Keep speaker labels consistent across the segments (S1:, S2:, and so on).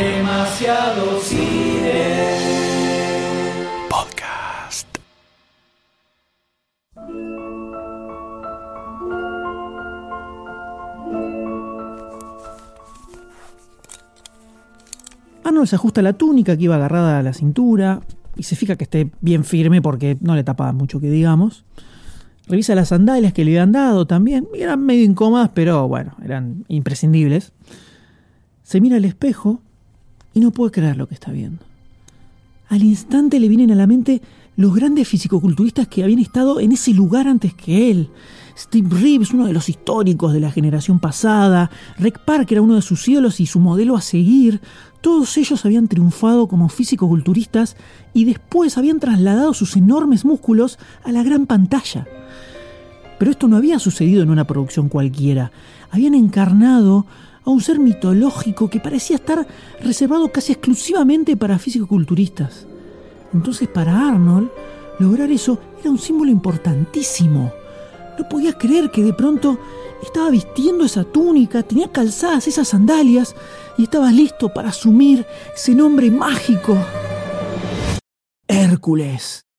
S1: Demasiado cine.
S2: Podcast.
S3: Arnold se ajusta la túnica que iba agarrada a la cintura y se fija que esté bien firme porque no le tapaba mucho que digamos. Revisa las sandalias que le habían dado también. y Eran medio incómodas, pero bueno, eran imprescindibles. Se mira al espejo y no puede creer lo que está viendo. Al instante le vienen a la mente los grandes fisicoculturistas que habían estado en ese lugar antes que él. Steve Reeves, uno de los históricos de la generación pasada, Rick Parker era uno de sus ídolos y su modelo a seguir. Todos ellos habían triunfado como fisicoculturistas y después habían trasladado sus enormes músculos a la gran pantalla. Pero esto no había sucedido en una producción cualquiera. Habían encarnado a un ser mitológico que parecía estar reservado casi exclusivamente para fisicoculturistas. Entonces para Arnold, lograr eso era un símbolo importantísimo. No podía creer que de pronto estaba vistiendo esa túnica, tenía calzadas esas sandalias y estaba listo para asumir ese nombre mágico. Hércules.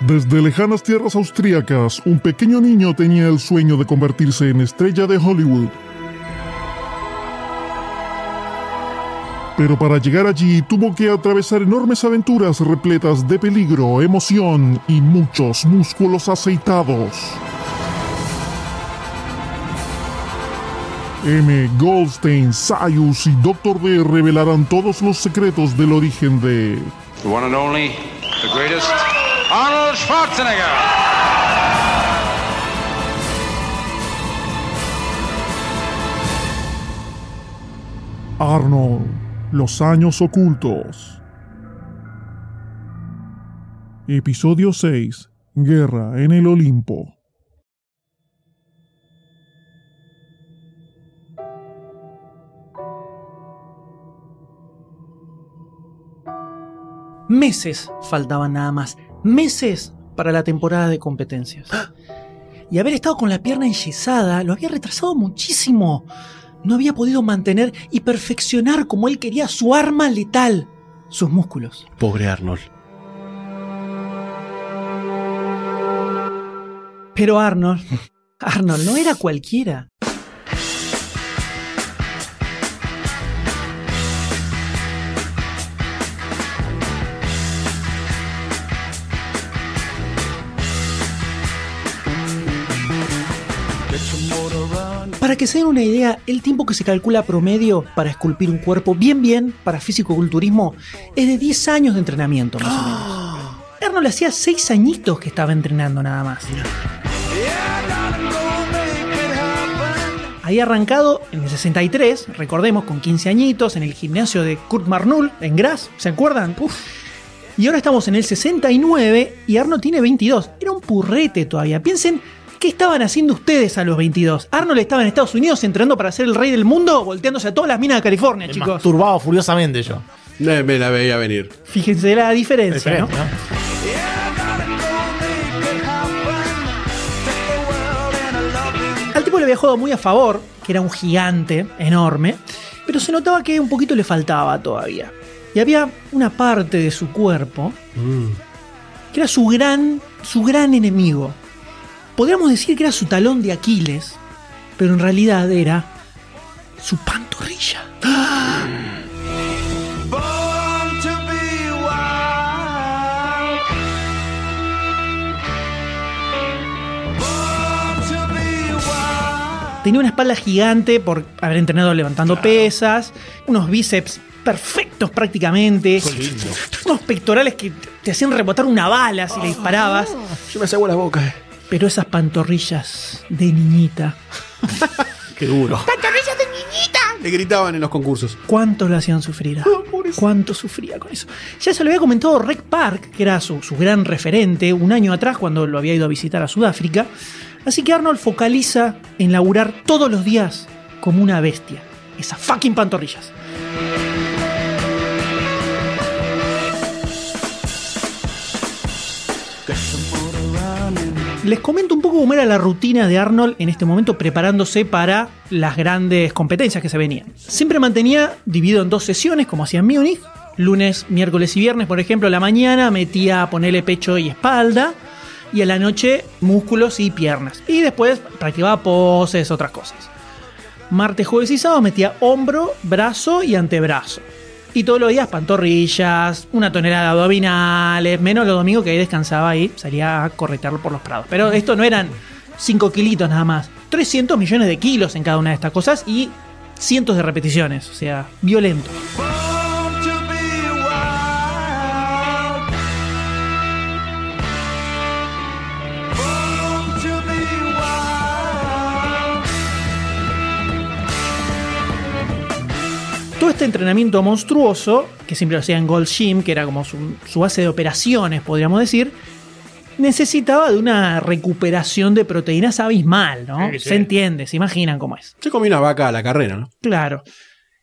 S4: Desde lejanas tierras austríacas, un pequeño niño tenía el sueño de convertirse en estrella de Hollywood. Pero para llegar allí tuvo que atravesar enormes aventuras repletas de peligro, emoción y muchos músculos aceitados. M. Goldstein, Sayus y Dr. D revelarán todos los secretos del origen de
S5: one and the greatest, Arnold Schwarzenegger.
S4: Arnold, los años ocultos. Episodio 6. Guerra en el Olimpo.
S3: Meses faltaban nada más. Meses para la temporada de competencias. Y haber estado con la pierna enyesada lo había retrasado muchísimo. No había podido mantener y perfeccionar como él quería su arma letal, sus músculos.
S2: Pobre Arnold.
S3: Pero Arnold, Arnold no era cualquiera. Para que se den una idea, el tiempo que se calcula promedio para esculpir un cuerpo bien bien para físico-culturismo es de 10 años de entrenamiento más o menos. Arnold hacía 6 añitos que estaba entrenando nada más. Había arrancado en el 63, recordemos, con 15 añitos, en el gimnasio de Kurt Marnul, en Graz, ¿se acuerdan? Y ahora estamos en el 69 y Arnold tiene 22. Era un purrete todavía. Piensen, ¿qué estaban haciendo ustedes a los 22? Arnold estaba en Estados Unidos entrenando para ser el rey del mundo, volteándose a todas las minas de California,
S6: Me
S3: chicos.
S6: masturbaba furiosamente yo.
S7: Eh, Me la veía venir.
S3: Fíjense la diferencia, ¿no?
S6: Diferente, ¿no?
S3: Al tipo le había jugado muy a favor, que era un gigante enorme, pero se notaba que un poquito le faltaba todavía. Y había una parte de su cuerpo que era su gran, su gran enemigo. Podríamos decir que era su talón de Aquiles, pero en realidad era su pantorrilla. Tenía una espalda gigante por haber entrenado levantando pesas, unos bíceps perfectos prácticamente, unos pectorales que te hacían rebotar una bala si le disparabas,
S7: Yo me hago la boca.
S3: Pero esas pantorrillas de niñita,
S6: Qué duro.
S7: Le gritaban en los concursos.
S3: ¿cuánto le hacían sufrir? ah? ¿Cuánto sufría con eso? Ya se lo había comentado Rick Park, que era su, su gran referente, un año atrás cuando lo había ido a visitar a Sudáfrica. Así que Arnold focaliza en laburar todos los días como una bestia. Esas fucking pantorrillas. Les comento un poco cómo era la rutina de Arnold en este momento preparándose para las grandes competencias que se venían. Siempre mantenía dividido en dos sesiones, como hacía en Múnich. Lunes, miércoles y viernes, por ejemplo, a la mañana metía a ponerle pecho y espalda. Y a la noche músculos y piernas. Y después practicaba poses, otras cosas. Martes, jueves y sábado metía hombro, brazo y antebrazo. Y todos los días pantorrillas, una tonelada de abdominales, menos los domingos que ahí descansaba y salía a corretearlo por los prados. Pero esto no eran 5 kilitos nada más, 300 millones de kilos en cada una de estas cosas y cientos de repeticiones, o sea, violento. Este entrenamiento monstruoso, que siempre lo hacía en Gold Gym, que era como su, su base de operaciones, podríamos decir, necesitaba de una recuperación de proteínas abismal, ¿no?
S6: Sí, sí.
S3: Se entiende, se imaginan cómo es.
S7: Se comió una vaca a la carrera, ¿no?
S3: Claro.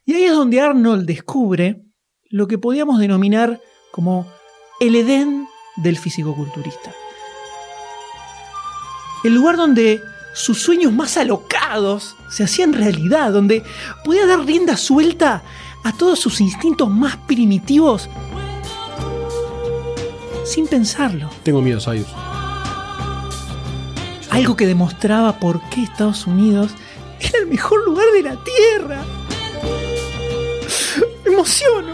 S3: Y ahí es donde Arnold descubre lo que podíamos denominar como el Edén del fisicoculturista. El lugar donde sus sueños más alocados se hacían realidad, donde podía dar rienda suelta a todos sus instintos más primitivos sin pensarlo.
S7: Tengo miedo, Sayus.
S3: Algo que demostraba por qué Estados Unidos era el mejor lugar de la Tierra. Me emociono.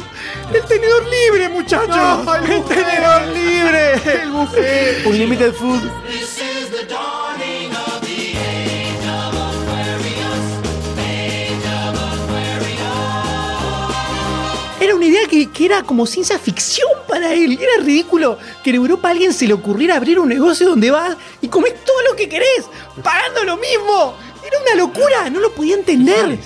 S3: El tenedor libre, muchachos. el tenedor libre. El buffet.
S6: Unlimited food.
S3: Que era como ciencia ficción para él. Era ridículo que en Europa a alguien se le ocurriera abrir un negocio donde vas y comes todo lo que querés, pagando lo mismo. Era una locura, no lo podía entender.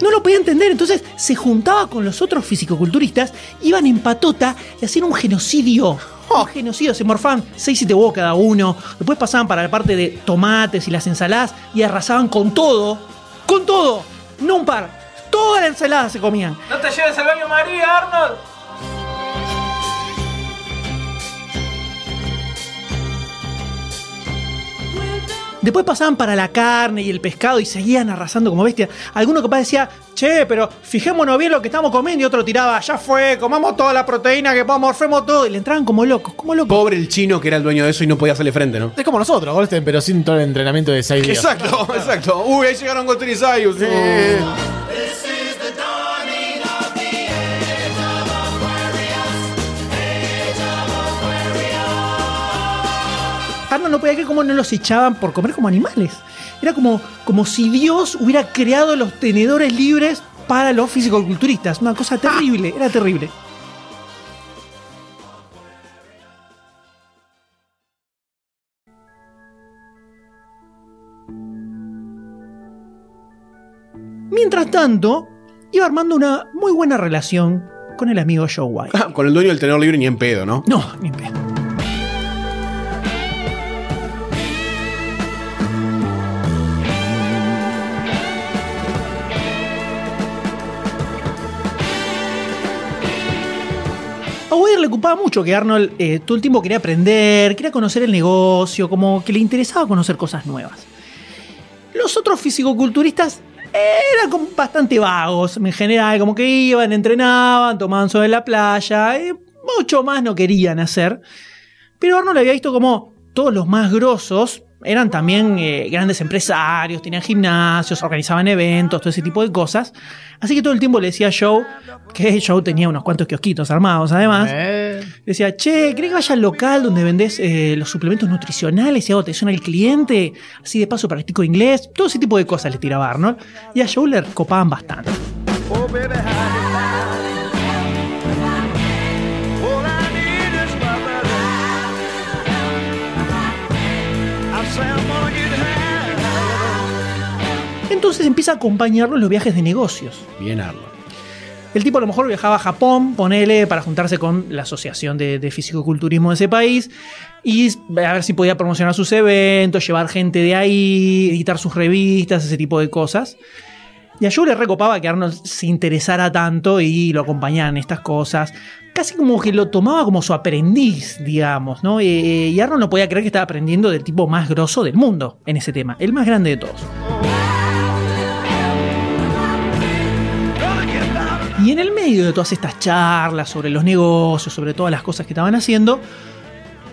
S3: No lo podía entender, entonces se juntaba con los otros fisicoculturistas, iban en patota y hacían un genocidio. Un genocidio, se morfaban 6 7 huevos cada uno. Después pasaban para la parte de tomates y las ensaladas y arrasaban con todo. Con todo. No un par. Toda la ensalada se comían.
S1: No te lleves al baño María, Arnold.
S3: Después pasaban para la carne y el pescado y seguían arrasando como bestias. Alguno capaz decía, che, pero fijémonos bien lo que estamos comiendo. Y otro tiraba, ya fue, comamos toda la proteína que podamos, morfemos todo. Y le entraban como locos, como locos.
S7: Pobre el chino que era el dueño de eso y no podía hacerle frente, ¿no?
S6: Es como nosotros, Goldstein, pero sin todo el entrenamiento de 6 días.
S7: Exacto, exacto. Uy, ahí llegaron Goldstein y Sayus.
S3: Arnold no podía creer cómo no los echaban por comer como animales. Era como, como si Dios hubiera creado los tenedores libres para los fisicoculturistas. Una cosa terrible, era terrible. Mientras tanto, iba armando una muy buena relación con el amigo Joe White.
S7: Ah, Con el dueño del tenedor libre ni en pedo, ¿no?
S3: No, ni en pedo. A Weir le ocupaba mucho que Arnold eh, todo el tiempo quería aprender, quería conocer el negocio, como que le interesaba conocer cosas nuevas. Los otros fisicoculturistas eran bastante vagos en general, como que iban, entrenaban, tomaban en la playa, eh, mucho más no querían hacer. Pero Arnold había visto como todos los más grosos eran también eh, grandes empresarios, tenían gimnasios, organizaban eventos, todo ese tipo de cosas. Así que todo el tiempo le decía a Joe, que Joe tenía unos cuantos kiosquitos armados además.
S6: Eh,
S3: Le decía, che, ¿crees que vaya al local donde vendés eh, los suplementos nutricionales y hago atención al cliente? Así de paso practico inglés. Todo ese tipo de cosas le tiraba Arnold. Y a Joe le copaban bastante. Entonces empieza a acompañarlo en los viajes de negocios.
S7: Bien, Arnold.
S3: El tipo a lo mejor viajaba a Japón, ponele, para juntarse con la asociación de, de fisicoculturismo de ese país y a ver si podía promocionar sus eventos, llevar gente de ahí, editar sus revistas, ese tipo de cosas. Y a Joe le recopaba que Arnold se interesara tanto y lo acompañara en estas cosas. Casi como que lo tomaba como su aprendiz, digamos, ¿no? Eh, y Arnold no podía creer que estaba aprendiendo del tipo más grosso del mundo en ese tema, el más grande de todos. Y en el medio de todas estas charlas sobre los negocios, sobre todas las cosas que estaban haciendo,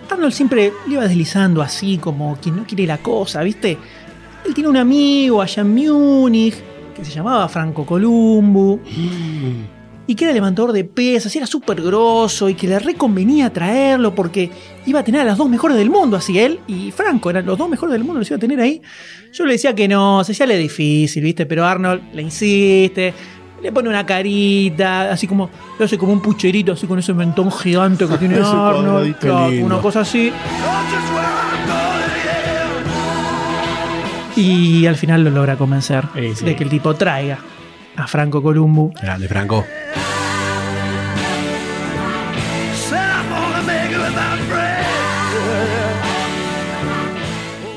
S3: Arnold siempre le iba deslizando así como quien no quiere la cosa, ¿viste? Él tiene un amigo allá en Múnich que se llamaba Franco Columbu y que era levantador de pesas, era súper grosso y que le reconvenía traerlo porque iba a tener a los dos mejores del mundo, así él y Franco eran los dos mejores del mundo, los iba a tener ahí. Yo le decía que no, se le difícil, ¿viste? Pero Arnold le insiste, le pone una carita, así como, le hace como un pucherito, así con ese mentón gigante que tiene Arnold, claro, una cosa así. Y al final lo logra convencer
S6: Sí, sí.
S3: de que el tipo traiga a Franco Columbu.
S7: Grande, Franco.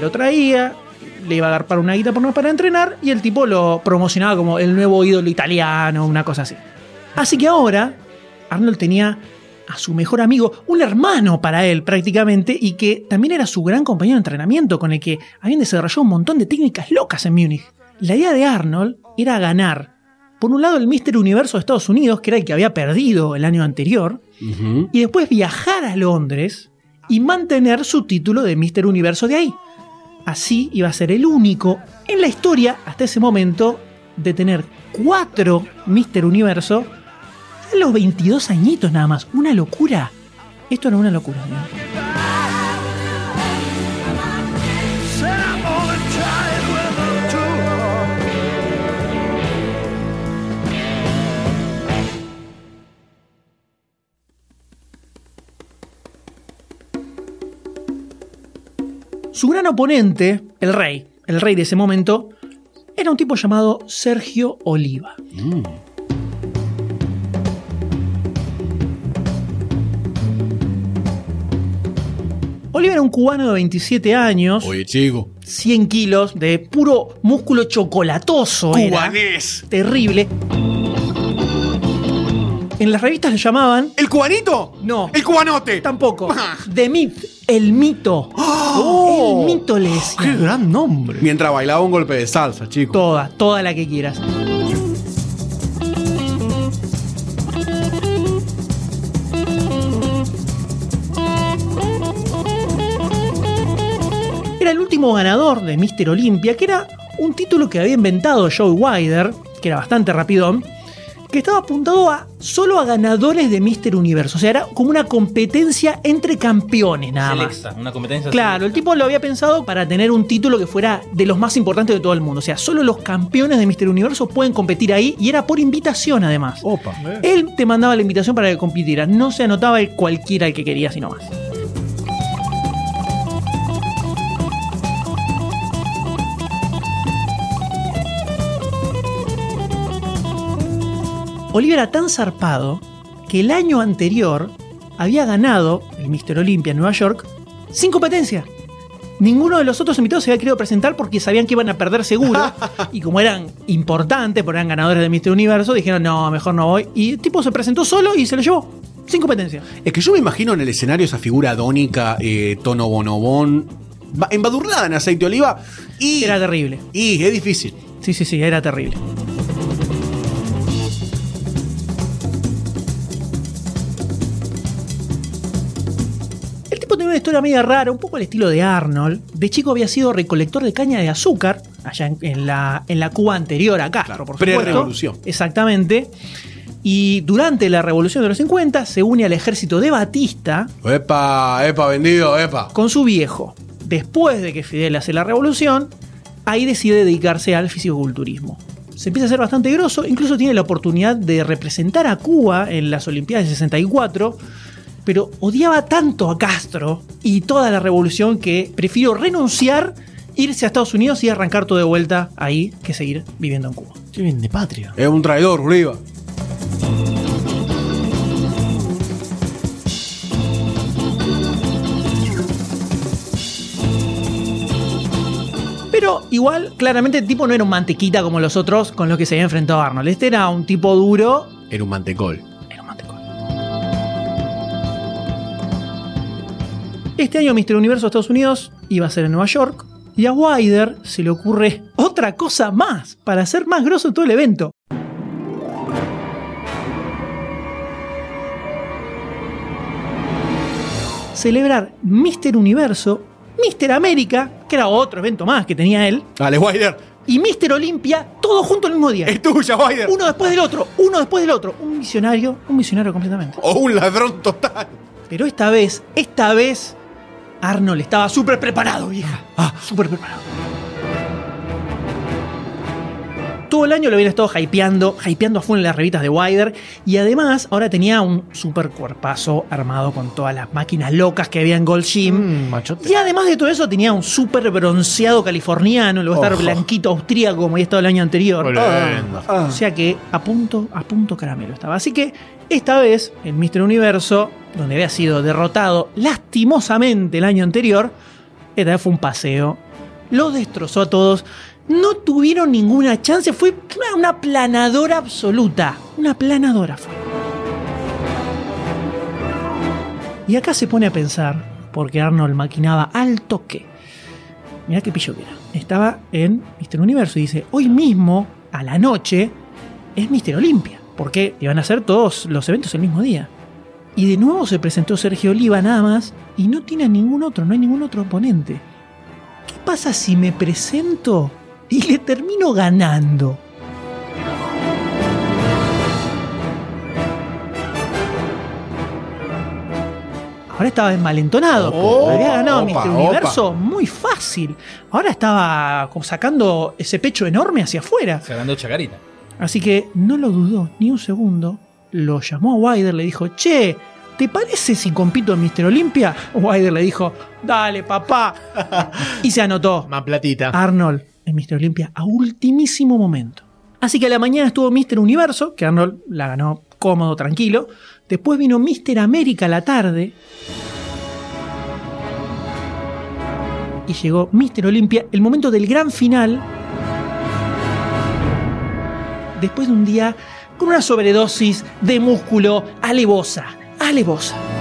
S3: Lo traía, le iba a dar para una guita por no para entrenar y el tipo lo promocionaba como el nuevo ídolo italiano, una cosa así. Así que ahora Arnold tenía a su mejor amigo, un hermano para él prácticamente, y que también era su gran compañero de entrenamiento con el que habían desarrollado un montón de técnicas locas en Múnich. La idea de Arnold era ganar, por un lado, el Mister Universo de Estados Unidos, que era el que había perdido el año anterior, y después viajar a Londres y mantener su título de Mister Universo de ahí. Así iba a ser el único en la historia hasta ese momento de tener cuatro Mister Universo a los 22 añitos nada más. Una locura. Esto era una locura. ¿no? Su gran oponente, el rey, el rey de ese momento, era un tipo llamado Sergio Oliva. Oliva era un cubano de 27 años,
S7: Oye, chico.
S3: 100 kilos de puro músculo chocolatoso. era.
S7: Cubanés.
S3: Terrible. En las revistas lo llamaban.
S7: ¿El cubanito?
S3: No.
S7: El cubanote.
S3: Tampoco. The Myth, el mito. El mito le decían.
S6: ¡Qué gran nombre!
S7: Mientras bailaba un golpe de salsa, chico.
S3: Toda, toda la que quieras. Era el último ganador de Mr. Olympia, que era un título que había inventado Joe Wider, que era bastante rapidón, que estaba apuntado a solo a ganadores de Mr. Universo. O sea, era como una competencia entre campeones nada más.
S1: Selecta, una competencia
S3: Claro, el tipo lo había pensado para tener un título que fuera de los más importantes de todo el mundo. O sea, solo los campeones de Mister Universo pueden competir ahí y era por invitación además.
S6: Opa.
S3: Él te mandaba la invitación para que compitieras, no se anotaba el cualquiera el que quería, sino más. Oliver era tan zarpado que el año anterior había ganado el Mister Olympia en Nueva York sin competencia. Ninguno de los otros invitados se había querido presentar porque sabían que iban a perder seguro. y como eran importantes, porque eran ganadores de Mister Universo, dijeron, no, mejor no voy. Y el tipo se presentó solo y se lo llevó. Sin competencia.
S7: Es que yo me imagino en el escenario esa figura adónica, eh, tono bonobón, ba- embadurnada en aceite de oliva. Y,
S3: Era terrible.
S7: y es difícil.
S3: Sí, sí, sí, era terrible. Historia media rara, un poco al estilo de Arnold. De chico había sido recolector de caña de azúcar, allá en, en la, en la Cuba anterior a Castro,
S7: Claro,
S3: por supuesto.
S7: pre-revolución.
S3: Exactamente. Y durante la revolución de los 50 se une al ejército de Batista
S7: Epa, epa, vendido, epa.
S3: con su viejo. Después de que Fidel hace la revolución, ahí decide dedicarse al fisicoculturismo. Se empieza a ser bastante grosso, incluso tiene la oportunidad de representar a Cuba en las Olimpiadas de 64, pero odiaba tanto a Castro y toda la revolución que prefirió renunciar, irse a Estados Unidos y arrancar todo de vuelta ahí que seguir viviendo en Cuba.
S6: Qué bien de patria.
S7: Es un traidor, Oliva.
S3: Pero Igual, claramente el tipo no era un mantequita como los otros con los que se había enfrentado Arnold. Este era un tipo duro.
S7: Era un mantecol.
S3: Este año Mr. Universo de Estados Unidos iba a ser en Nueva York. Y a Wider se le ocurre otra cosa más para hacer más grosso todo el evento. Celebrar Mr. Universo, Mr. América, que era otro evento más que tenía él,
S7: Dale, Wider.
S3: y Mr. Olympia, todo junto el mismo día.
S7: Es tuya, Wider.
S3: Uno después del otro, uno después del otro. Un misionario, un misionario completamente.
S7: O un ladrón total.
S3: Pero esta vez, esta vez, Arnold estaba súper preparado, vieja. Ah, súper preparado. Todo el año lo habían estado hypeando, hypeando a full en las revistas de Wider. Y además, ahora tenía un super cuerpazo armado con todas las máquinas locas que había en Gold Gym.
S6: Mm.
S3: Y además de todo eso, tenía un súper bronceado californiano, luego estar blanquito austríaco como había estado el año anterior.
S6: Lindo.
S3: O sea que a punto, a punto caramelo estaba. Así que esta vez, en Mr. Universo, donde había sido derrotado lastimosamente el año anterior, esta vez fue un paseo. Lo destrozó a todos. No tuvieron ninguna chance. Fue una, planadora absoluta. Una planadora fue. Y acá se pone a pensar, porque Arnold maquinaba al toque. Mirá qué pillo que era. Estaba en Mr. Universo y dice, hoy mismo, a la noche, es Mr. Olimpia. Porque iban a hacer todos los eventos el mismo día. Y de nuevo se presentó Sergio Oliva nada más y no tiene a ningún otro, no hay ningún otro oponente. ¿Qué pasa si me presento y le termino ganando? Ahora estaba envalentonado.
S7: Oh,
S3: Había ganado
S7: opa,
S3: Mr.
S7: opa.
S3: Universo muy fácil. Ahora estaba sacando ese pecho enorme hacia afuera.
S1: Sacando chacarita.
S3: Así que no lo dudó ni un segundo. Lo llamó a Wider, le dijo, che, ¿te parece si compito en Mr. Olympia? Wider le dijo, dale papá. y se anotó.
S6: Más platita.
S3: Arnold en Mr. Olympia a ultimísimo momento. Así que a la mañana estuvo Mr. Universo, que Arnold la ganó cómodo, tranquilo. Después vino Mr. América a la tarde. Y llegó Mr. Olympia, el momento del gran final. Después de un día con una sobredosis de músculo alevosa. Alevosa.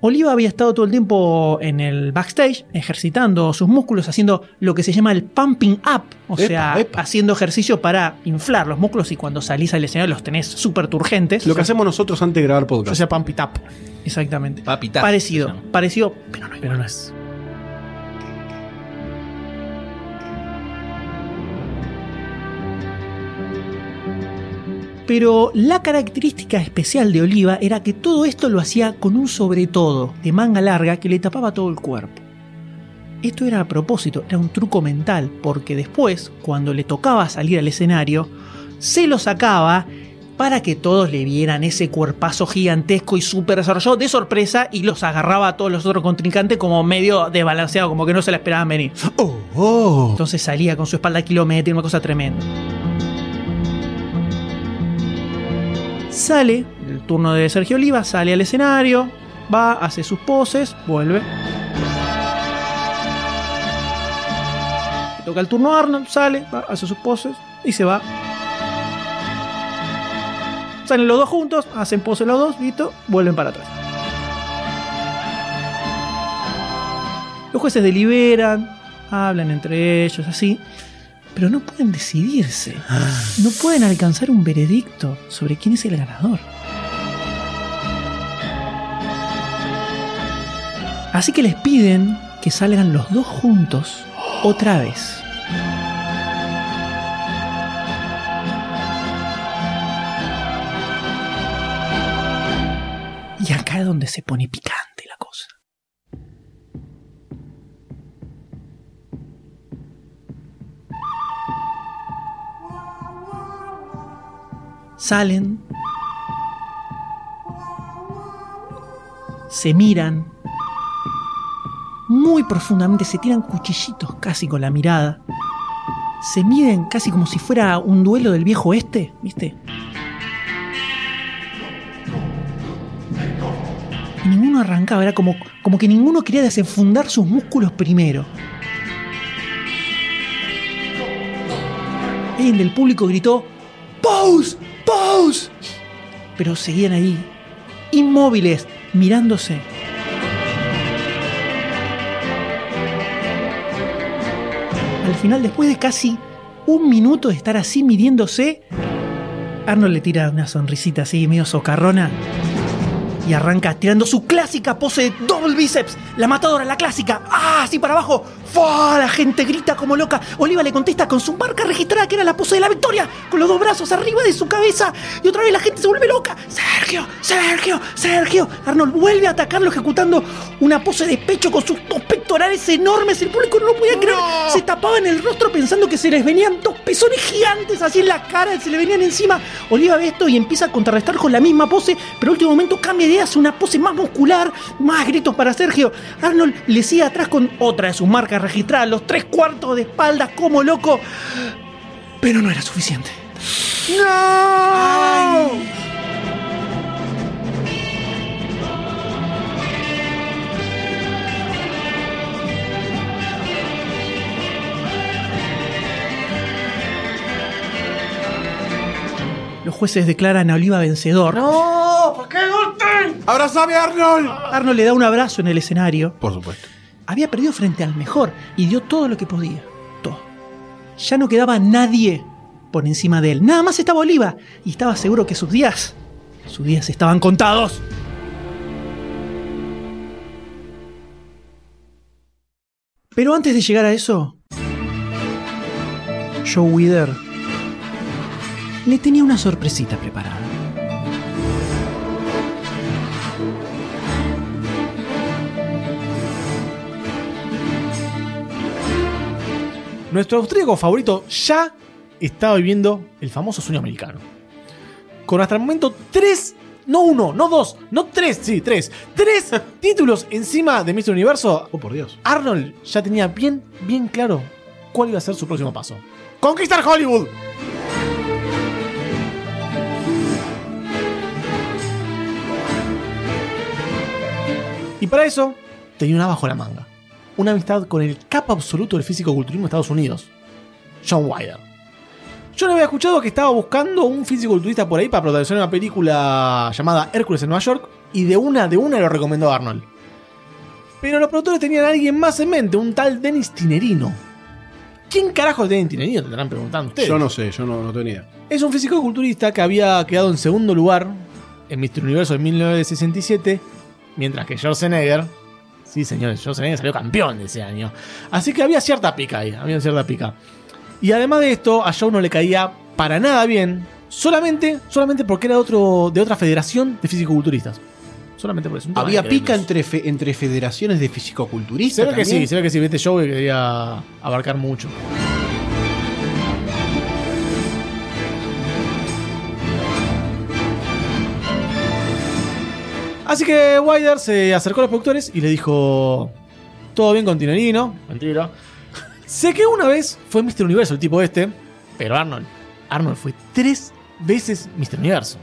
S3: Oliva había estado todo el tiempo en el backstage, ejercitando sus músculos, haciendo lo que se llama el pumping up, o
S7: Epa,
S3: sea,
S7: epa.
S3: haciendo ejercicio para inflar los músculos y cuando salís al escenario los tenés súper turgentes.
S7: Lo que hacemos nosotros antes de grabar podcast.
S6: sea Pump It Up.
S3: Exactamente.
S1: Papi tap,
S3: Parecido, parecido, pero no,
S6: Pero no es.
S3: Pero la característica especial de Oliva era que todo esto lo hacía con un sobretodo de manga larga que le tapaba todo el cuerpo. Esto era a propósito, era un truco mental, porque después, cuando le tocaba salir al escenario, se lo sacaba para que todos le vieran ese cuerpazo gigantesco y súper desarrollado de sorpresa y los agarraba a todos los otros contrincantes como medio desbalanceado, como que no se la esperaban venir.
S7: Oh, oh.
S3: Entonces salía con su espalda kilométrica, una cosa tremenda. Sale, el turno de Sergio Oliva, sale al escenario, va, hace sus poses, vuelve. Toca el turno Arnold, sale, va, hace sus poses y se va. Salen los dos juntos, hacen pose los dos, listo, vuelven para atrás. Los jueces deliberan, hablan entre ellos, así, pero no pueden decidirse. No pueden alcanzar un veredicto sobre quién es el ganador. Así que les piden que salgan los dos juntos otra vez. Y acá es donde se pone picante Salen. Se miran. Muy profundamente se tiran cuchillitos casi con la mirada. Se miden casi como si fuera un duelo del viejo oeste, ¿viste? y ninguno arrancaba, era como, como que ninguno quería desenfundar sus músculos primero. Alguien del público gritó, ¡Pause! ¡Pause! Pero seguían ahí, inmóviles, mirándose. Al final, después de casi un minuto de estar así midiéndose, Arnold le tira una sonrisita así, medio socarrona. Y arranca tirando su clásica pose de double bíceps. La matadora, la clásica. ¡Ah! Así para abajo. ¡Fua! La gente grita como loca. Oliva le contesta con su marca registrada que era la pose de la victoria. Con los dos brazos arriba de su cabeza. Y otra vez la gente se vuelve loca. Sergio, Sergio, Sergio. Arnold vuelve a atacarlo ejecutando una pose de pecho con sus dos pectorales enormes. El público no lo podía creer. Se tapaban el rostro pensando que se les venían dos pezones gigantes así en la cara. Se le venían encima. Oliva ve esto y empieza a contrarrestar con la misma pose. Pero último momento cambia de idea. Hace una pose más muscular. Más gritos para Sergio. Arnold le sigue atrás con otra de sus marcas registradas. Los tres cuartos de espaldas como loco. Pero no era suficiente. ¡No! Los jueces declaran a Oliva vencedor.
S1: ¡No! ¿Por qué golpe?
S7: ¡Abrazame, Arnold!
S3: Arnold le da un abrazo en el escenario.
S7: Por supuesto.
S3: Había perdido frente al mejor y dio todo lo que podía. Todo. Ya no quedaba nadie por encima de él. Nada más estaba Oliva y estaba seguro que sus días, sus días estaban contados. Pero antes de llegar a eso, Joe Wither le tenía una sorpresita preparada.
S6: Nuestro austríaco favorito ya estaba viviendo el famoso sueño americano. Con hasta el momento tres, no uno, no dos, no tres, sí, tres, tres títulos encima de Mr. Universo.
S7: Oh, por Dios.
S6: Arnold ya tenía bien, bien claro cuál iba a ser su próximo paso. ¡Conquistar Hollywood! Y para eso tenía una bajo la manga. Una amistad con el capa absoluto del físico-culturismo de Estados Unidos, John Wilder. Yo le había escuchado que estaba buscando un físico-culturista por ahí para protagonizar una película llamada Hércules en Nueva York y de una de una lo recomendó a Arnold. Pero los productores tenían a alguien más en mente, un tal Dennis Tinerino. ¿Quién carajo es Dennis Tinerino? Te estarán preguntando ustedes.
S7: Yo no sé, yo no, no idea.
S6: Es un físico-culturista que había quedado en segundo lugar en Mr. Universo en 1967, mientras que Schwarzenegger, sí señores, Schwarzenegger salió campeón de ese año. Así que había cierta pica ahí, había cierta pica. Y además de esto, a Joe no le caía para nada bien, solamente, solamente porque era otro, de otra federación de fisicoculturistas. Solamente por eso.
S7: Había pica entre, fe- entre federaciones de fisicoculturistas.
S6: Se ve que
S7: también?
S6: sí, se ve que sí, viste Joe que quería abarcar mucho. Así que Wilder se acercó a los productores y le dijo: Todo bien con Tinerino. Mentira. sé que una vez fue Mr. Universo el tipo este, pero Arnold. Arnold fue tres veces Mr. Universo.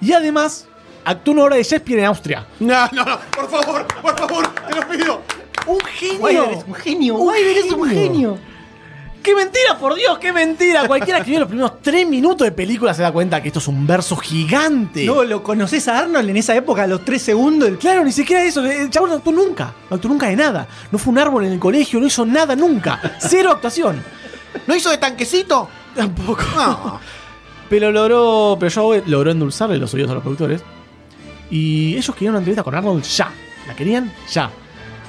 S6: Y además, actuó una obra de Shakespeare en Austria.
S7: No, no, no, por favor, por favor, te lo pido.
S6: ¡Un genio!
S3: Wilder es un genio,
S6: Un
S3: Wilder es un
S6: genio. ¡Qué mentira, por Dios, qué mentira! Cualquiera que vio los primeros tres minutos de película se da cuenta que esto es un verso gigante.
S3: No, ¿lo conoces a Arnold en esa época, a los tres segundos? El
S6: Claro, ni siquiera eso. El chabón no actuó nunca. No actuó nunca de nada. No fue un árbol en el colegio, no hizo nada nunca. Cero actuación.
S7: ¿No hizo de tanquecito?
S6: Tampoco.
S7: No.
S6: Pero logró. Pero Joe logró endulzarle los oídos a los productores. Y ellos querían una entrevista con Arnold ya. La querían ya.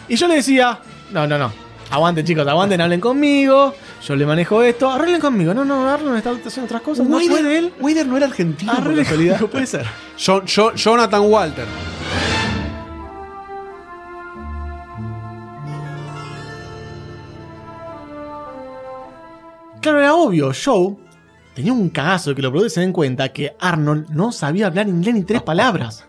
S6: Y yo le decía: No, no, no. Aguanten, chicos, aguanten, hablen conmigo. Yo le manejo esto. Arreglen conmigo. No, no, Arnold está haciendo otras cosas. No puede él.
S7: Wider no era argentino, por
S6: Arreglen
S7: casualidad.
S6: conmigo, puede ser.
S7: Jo- Jo- Jonathan Walter.
S6: Claro, era obvio. Joe tenía un cagazo de que los productores se den cuenta que Arnold no sabía hablar inglés ni tres palabras.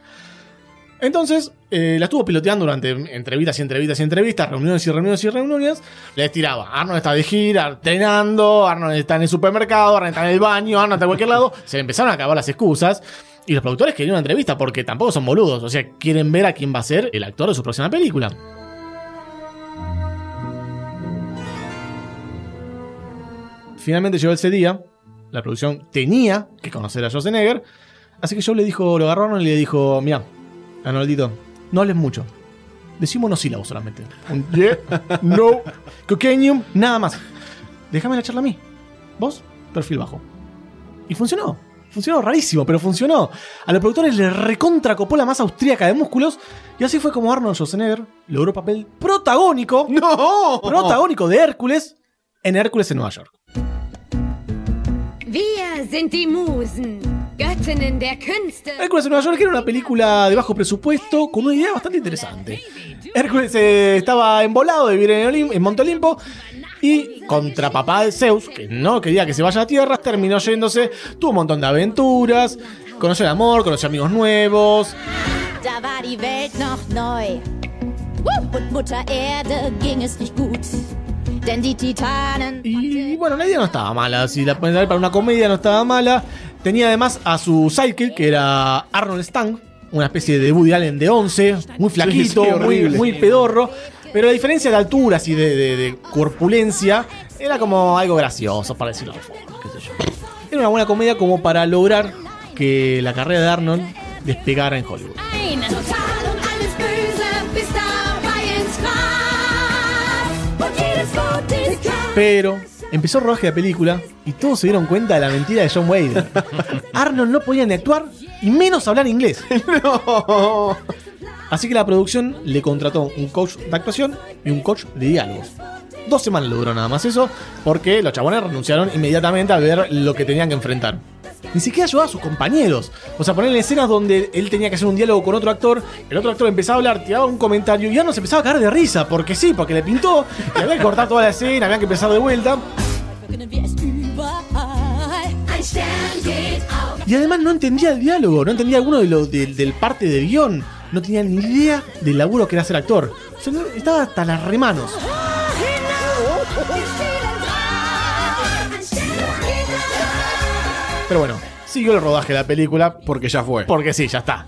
S6: Entonces, eh, la estuvo piloteando durante entrevistas y entrevistas y entrevistas, reuniones y reuniones y reuniones. Les tiraba. Arnold está de gira, entrenando, Arnold está en el supermercado, Arnold está en el baño, Arnold está en cualquier lado. Se le empezaron a acabar las excusas. Y los productores querían una entrevista porque tampoco son boludos. O sea, quieren ver a quién va a ser el actor de su próxima película. Finalmente llegó ese día. La producción tenía que conocer a Schwarzenegger. Así que Joe le dijo, lo agarró a Arnold y le dijo: Mira, Arnoldito, no hables mucho. Decimos monosílabos solamente. Un yeah, no, cocainium, nada más. Déjame la charla a mí. Vos, perfil bajo. Y funcionó. Funcionó rarísimo, pero funcionó. A los productores le recontra copó la masa austríaca de músculos. Y así fue como Arnold Schwarzenegger logró papel protagónico.
S7: ¡No!
S6: Protagónico de Hércules en Hércules en Nueva York.
S2: Wir sind die Musen, Göttinnen der Künste.
S6: Hércules en Nueva York era una película de bajo presupuesto con una idea bastante interesante. Hércules eh, estaba embolado de vivir en, Olim- en Monte Olimpo y contra papá de Zeus, que no quería que se vaya a tierra, terminó yéndose, tuvo un montón de aventuras, conoció el amor, conoció amigos nuevos.
S8: Da war die Welt noch neu. Und Mutter Erde ging es nicht gut.
S6: Y bueno, la idea no estaba mala, si la a ver para una comedia no estaba mala. Tenía además a su sidekick, que era Arnold Stang, una especie de Woody Allen de 11, muy flaquito,
S7: Sí, sí,
S6: muy, pedorro. Pero a diferencia de alturas y de, de- de corpulencia, era como algo gracioso, para decirlo qué sé yo. Era una buena comedia como para lograr que la carrera de Arnold despegara en Hollywood. Pero empezó el rodaje de la película y todos se dieron cuenta de la mentira de John Wayne. Arnold no podía ni actuar y menos hablar inglés. Así que la producción le contrató un coach de actuación y un coach de diálogos. Dos semanas le duró nada más eso, porque los chabones renunciaron inmediatamente a ver lo que tenían que enfrentar. Ni siquiera ayudaba a sus compañeros. O sea, ponerle escenas donde él tenía que hacer un diálogo con otro actor, el otro actor empezaba a hablar, tiraba un comentario y Arnold se empezaba a caer de risa, porque sí, porque le pintó, y había que cortar toda la escena, había que empezar de vuelta. Y además no entendía el diálogo, no entendía alguno de lo, del- parte del guion. No tenía ni idea del laburo que era ser actor. O sea, estaba hasta las remanos. Pero bueno, siguió el rodaje de la película
S7: Porque ya fue.
S6: porque sí, ya está.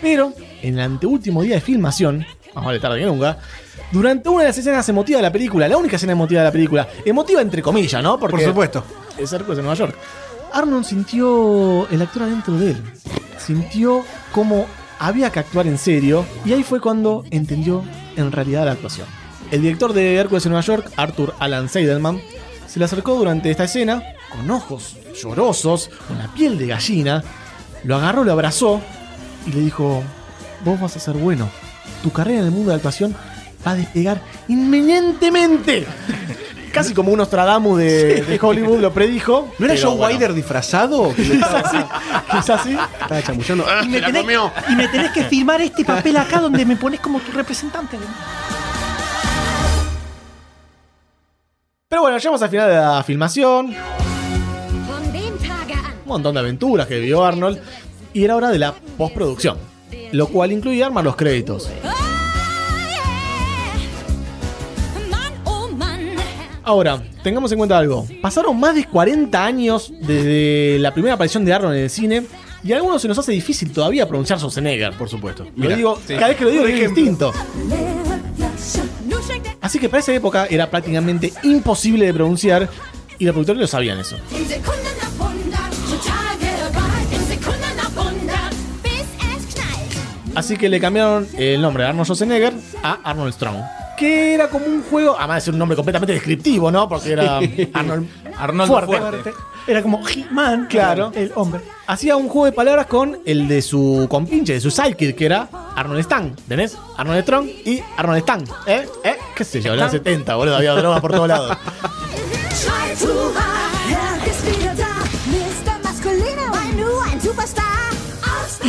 S6: Pero en el anteúltimo día de filmación, más vale tarde que nunca, durante una de las escenas emotivas de la película, la única escena emotiva de la película, emotiva entre comillas, ¿no? Porque
S7: Por supuesto.
S6: es Hércules de Nueva York. Arnold sintió el actor adentro de él. Sintió cómo había que actuar en serio y ahí fue cuando entendió en realidad la actuación. El director de Hércules en Nueva York, Arthur Alan Seidelman, se le acercó durante esta escena con ojos llorosos, con la piel de gallina, lo agarró, lo abrazó y le dijo, vos vas a ser bueno. Tu carrera en el mundo de la actuación va a despegar inminentemente. Casi como un Nostradamus de, de Hollywood lo predijo.
S7: ¿No era Joe
S6: bueno.
S7: Wider disfrazado? Le estaba,
S6: Quizás sí.
S7: estaba chamullando. ¡Ah,
S3: Y
S7: se
S3: me, tenés, y me tenés que firmar este papel acá donde me pones como tu representante.
S6: Pero bueno, llegamos al final de la filmación. Un montón de aventuras que vivió Arnold. Y era hora de la postproducción. Lo cual incluía armar los créditos. Ahora, tengamos en cuenta algo. Pasaron más de 40 años desde la primera aparición de Arnold en el cine. Y a algunos se nos hace difícil todavía pronunciar Schwarzenegger.
S7: Por supuesto.
S6: Lo digo,
S7: sí.
S6: cada vez que lo digo es distinto. Así que para esa época era prácticamente imposible de pronunciar. Y los productores lo sabían eso. Así que le cambiaron el nombre de Arnold Schwarzenegger a Arnold Strong. Que era como un juego, además de ser un nombre completamente descriptivo, ¿no? Porque era Arnold, fuerte.
S9: Fuerte.
S3: Era como He-Man,
S6: Claro.
S3: el hombre.
S6: Hacía un juego de palabras con el de su compinche, de su sidekick, que era Arnold Stang. ¿Tenés? Arnold Strong y Arnold Stang. ¿Eh? ¿Eh? ¿Qué sé yo? En los 70, boludo. Había drogas por todos lados.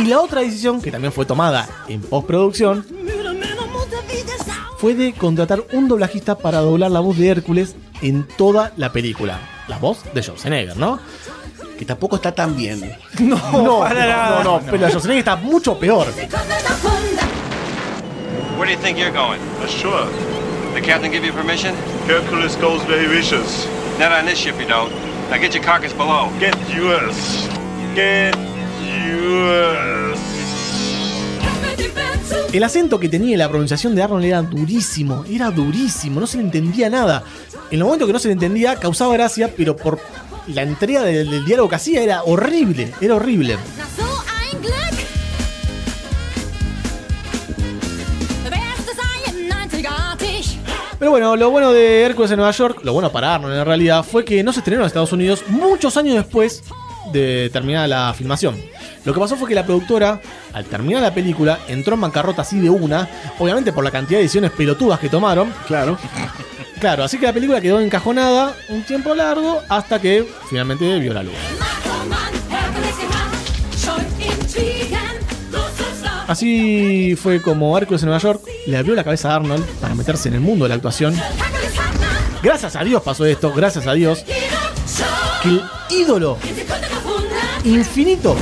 S6: Y la otra decisión, que también fue tomada en postproducción, fue de contratar un doblajista para doblar la voz de Hércules en toda la película. La voz de Schwarzenegger, ¿no?
S7: que tampoco está tan bien.
S6: No, no,
S3: para nada.
S6: no, no, pero la Schwarzenegger está mucho peor.
S5: Where do you think you're going?
S9: Sure.
S5: The captain give you permission?
S9: Hercules goes where he wishes.
S5: Not on this ship, you don't. Now get your carcass below.
S9: Get yours. Get yours.
S6: El acento que tenía y la pronunciación de Arnold era durísimo, era durísimo, no se le entendía nada. En el momento que no se le entendía causaba gracia, pero por la entrega del, del diálogo que hacía era horrible, era horrible. Pero bueno, lo bueno de Hércules en Nueva York, lo bueno para Arnold en realidad, fue que no se estrenó en Estados Unidos muchos años después de terminar la filmación. Lo que pasó fue que la productora, al terminar la película, entró en bancarrota así de una, obviamente por la cantidad de ediciones pelotudas que tomaron.
S7: Claro.
S6: Claro, así que la película quedó encajonada un tiempo largo hasta que finalmente vio la luz. Así fue como Hércules en Nueva York le abrió la cabeza a Arnold para meterse en el mundo de la actuación. Gracias a Dios pasó esto, gracias a Dios, que el ídolo infinito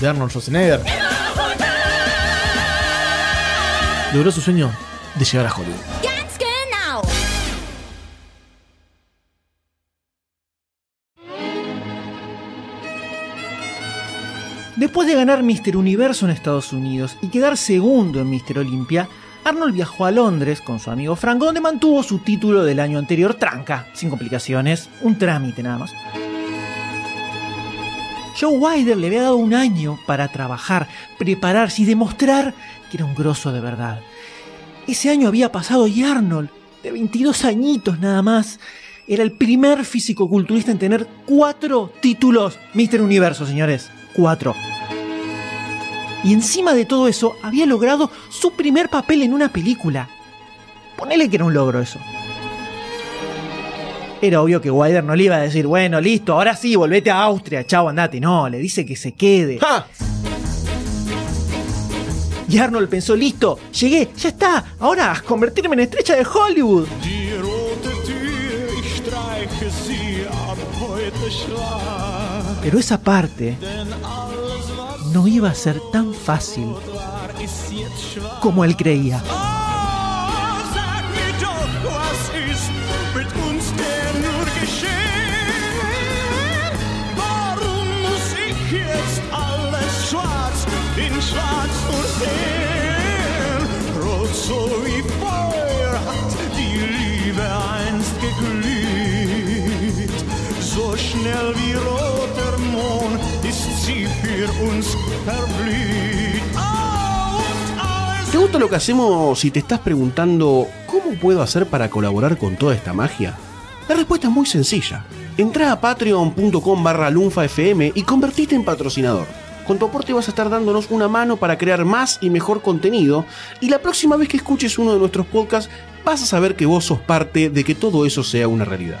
S6: de Arnold Schwarzenegger logró su sueño de llegar a Hollywood.
S3: Después de ganar Mr. Universo en Estados Unidos y quedar segundo en Mr. Olympia, Arnold viajó a Londres con su amigo Franco, donde mantuvo su título del año anterior tranca, sin complicaciones, un trámite nada más. Joe Wilder le había dado un año para trabajar, prepararse y demostrar que era un grosso de verdad. Ese año había pasado y Arnold, de 22 añitos nada más, era el primer físico-culturista en tener cuatro títulos Mr. Universo, señores. Cuatro. Y encima de todo eso, había logrado su primer papel en una película. Ponele que era un logro eso. Era obvio que Wilder no le iba a decir, bueno, listo, ahora sí, volvete a Austria, chao, andate. No, le dice que se quede.
S6: ¡Ja!
S3: Y Arnold pensó, listo, llegué, ya está, ahora a convertirme en estrella de Hollywood. Pero esa parte no iba a ser tan fácil como él creía.
S7: ¿Te gusta lo que hacemos si te estás preguntando cómo puedo hacer para colaborar con toda esta magia? La respuesta es muy sencilla. Entra a patreon.com barra lunfafm y convertite en patrocinador. Con tu aporte vas a estar dándonos una mano para crear más y mejor contenido y la próxima vez que escuches uno de nuestros podcasts vas a saber que vos sos parte de que todo eso sea una realidad.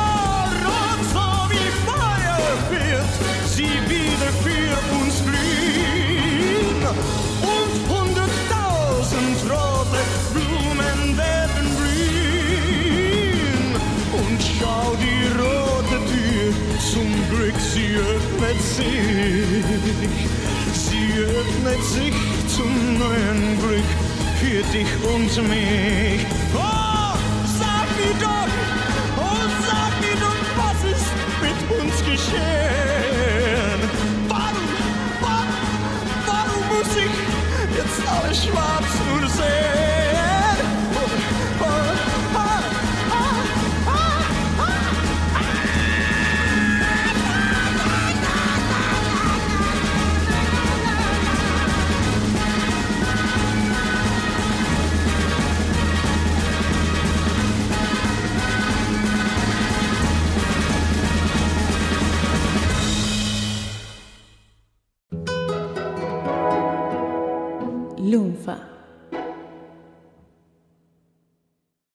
S1: sie wieder für uns glühen. Und hunderttausend rote Blumen werden blühen. Und schau die rote Tür, zum Glück sie öffnet sich. Sie öffnet sich zum neuen Glück für dich und mich. Oh, sag mir doch, oh, sag mir doch, was ist mit uns geschehen? Charlie Schwab soon to
S8: say.